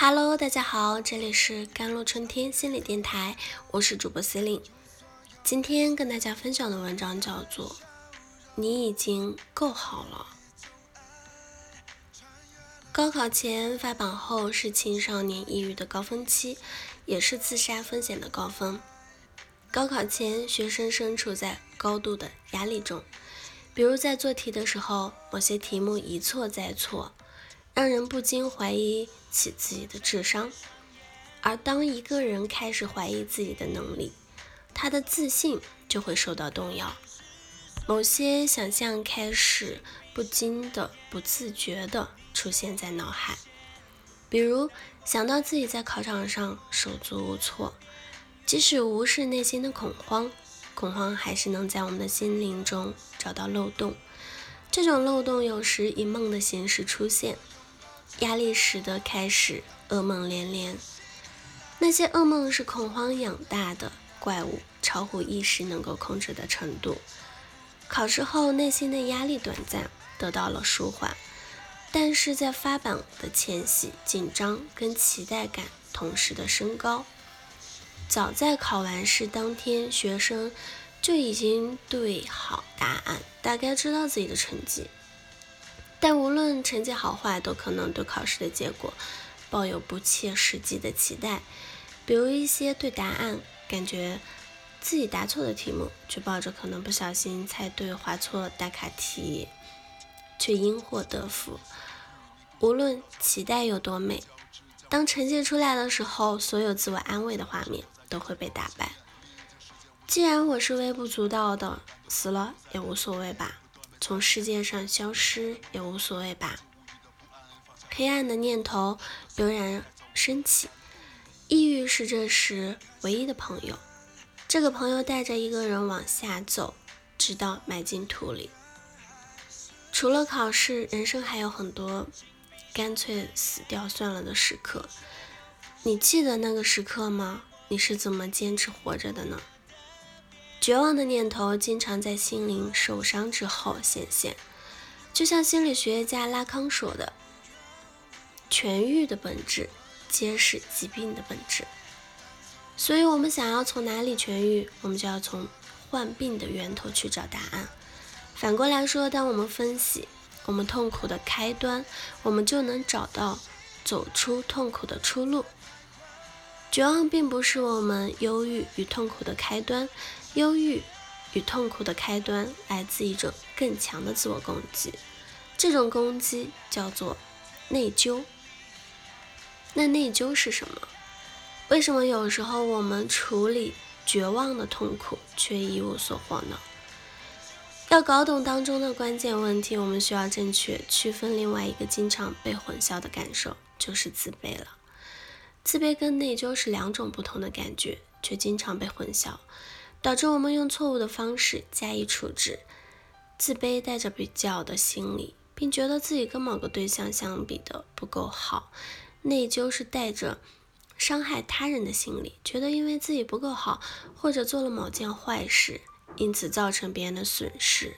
Hello，大家好，这里是甘露春天心理电台，我是主播 c e l i n e 今天跟大家分享的文章叫做《你已经够好了》。高考前发榜后是青少年抑郁的高峰期，也是自杀风险的高峰。高考前，学生身处在高度的压力中，比如在做题的时候，某些题目一错再错，让人不禁怀疑起自己的智商。而当一个人开始怀疑自己的能力，他的自信就会受到动摇，某些想象开始不经的、不自觉的出现在脑海，比如想到自己在考场上手足无措。即使无视内心的恐慌，恐慌还是能在我们的心灵中找到漏洞。这种漏洞有时以梦的形式出现，压力使得开始噩梦连连。那些噩梦是恐慌养大的怪物，超乎意识能够控制的程度。考试后内心的压力短暂得到了舒缓，但是在发榜的前夕，紧张跟期待感同时的升高。早在考完试当天，学生就已经对好答案，大概知道自己的成绩。但无论成绩好坏，都可能对考试的结果抱有不切实际的期待。比如一些对答案感觉自己答错的题目，却抱着可能不小心猜对划错打卡题，却因祸得福。无论期待有多美，当成绩出来的时候，所有自我安慰的画面。都会被打败。既然我是微不足道的，死了也无所谓吧，从世界上消失也无所谓吧。黑暗的念头油然升起，抑郁是这时唯一的朋友。这个朋友带着一个人往下走，直到埋进土里。除了考试，人生还有很多干脆死掉算了的时刻。你记得那个时刻吗？你是怎么坚持活着的呢？绝望的念头经常在心灵受伤之后显现，就像心理学家拉康说的：“痊愈的本质皆是疾病的本质。”所以，我们想要从哪里痊愈，我们就要从患病的源头去找答案。反过来说，当我们分析我们痛苦的开端，我们就能找到走出痛苦的出路。绝望并不是我们忧郁与痛苦的开端，忧郁与痛苦的开端来自一种更强的自我攻击，这种攻击叫做内疚。那内疚是什么？为什么有时候我们处理绝望的痛苦却一无所获呢？要搞懂当中的关键问题，我们需要正确区分另外一个经常被混淆的感受，就是自卑了。自卑跟内疚是两种不同的感觉，却经常被混淆，导致我们用错误的方式加以处置。自卑带着比较的心理，并觉得自己跟某个对象相比的不够好；内疚是带着伤害他人的心理，觉得因为自己不够好，或者做了某件坏事，因此造成别人的损失。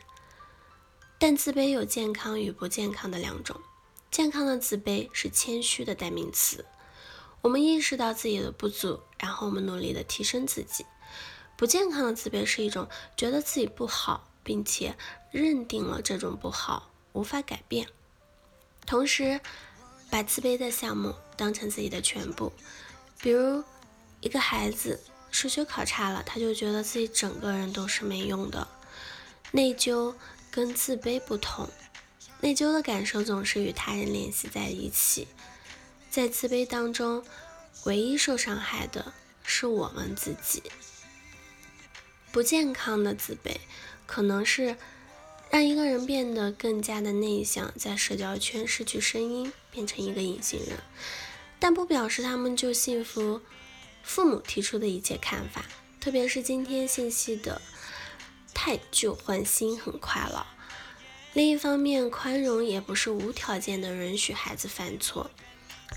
但自卑有健康与不健康的两种，健康的自卑是谦虚的代名词。我们意识到自己的不足，然后我们努力的提升自己。不健康的自卑是一种觉得自己不好，并且认定了这种不好无法改变，同时把自卑的项目当成自己的全部。比如一个孩子数学考差了，他就觉得自己整个人都是没用的。内疚跟自卑不同，内疚的感受总是与他人联系在一起。在自卑当中，唯一受伤害的是我们自己。不健康的自卑，可能是让一个人变得更加的内向，在社交圈失去声音，变成一个隐形人。但不表示他们就信服父母提出的一切看法，特别是今天信息的太旧换新很快了。另一方面，宽容也不是无条件的允许孩子犯错。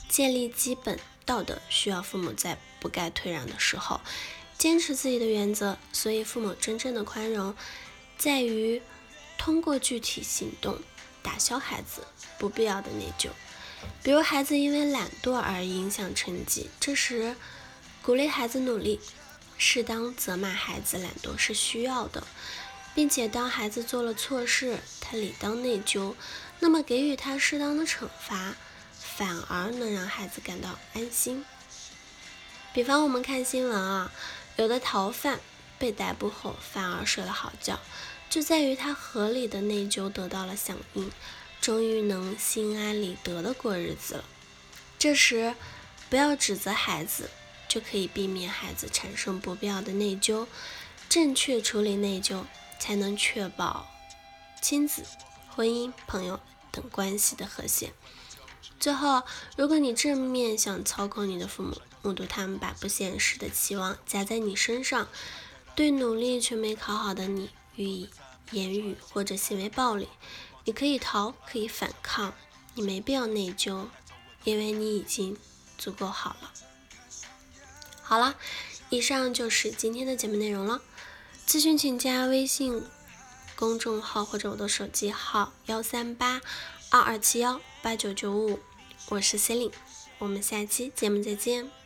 建立基本道德需要父母在不该退让的时候坚持自己的原则，所以父母真正的宽容在于通过具体行动打消孩子不必要的内疚。比如孩子因为懒惰而影响成绩，这时鼓励孩子努力，适当责骂孩子懒惰是需要的，并且当孩子做了错事，他理当内疚，那么给予他适当的惩罚，反而能让孩子感到安心。比方我们看新闻啊，有的逃犯被逮捕后反而睡了好觉，就在于他合理的内疚得到了响应。终于能心安理得的过日子了。这时，不要指责孩子，就可以避免孩子产生不必要的内疚。正确处理内疚，才能确保亲子、婚姻、朋友等关系的和谐。最后，如果你正面想操控你的父母，目睹他们把不现实的期望加在你身上，对努力却没考好的你予以言语或者行为暴力。你可以逃，可以反抗，你没必要内疚，因为你已经足够好了。好了，以上就是今天的节目内容了。咨询请加微信公众号或者我的手机号幺三八二二七幺八九九五，我是 c e l i n e 我们下期节目再见。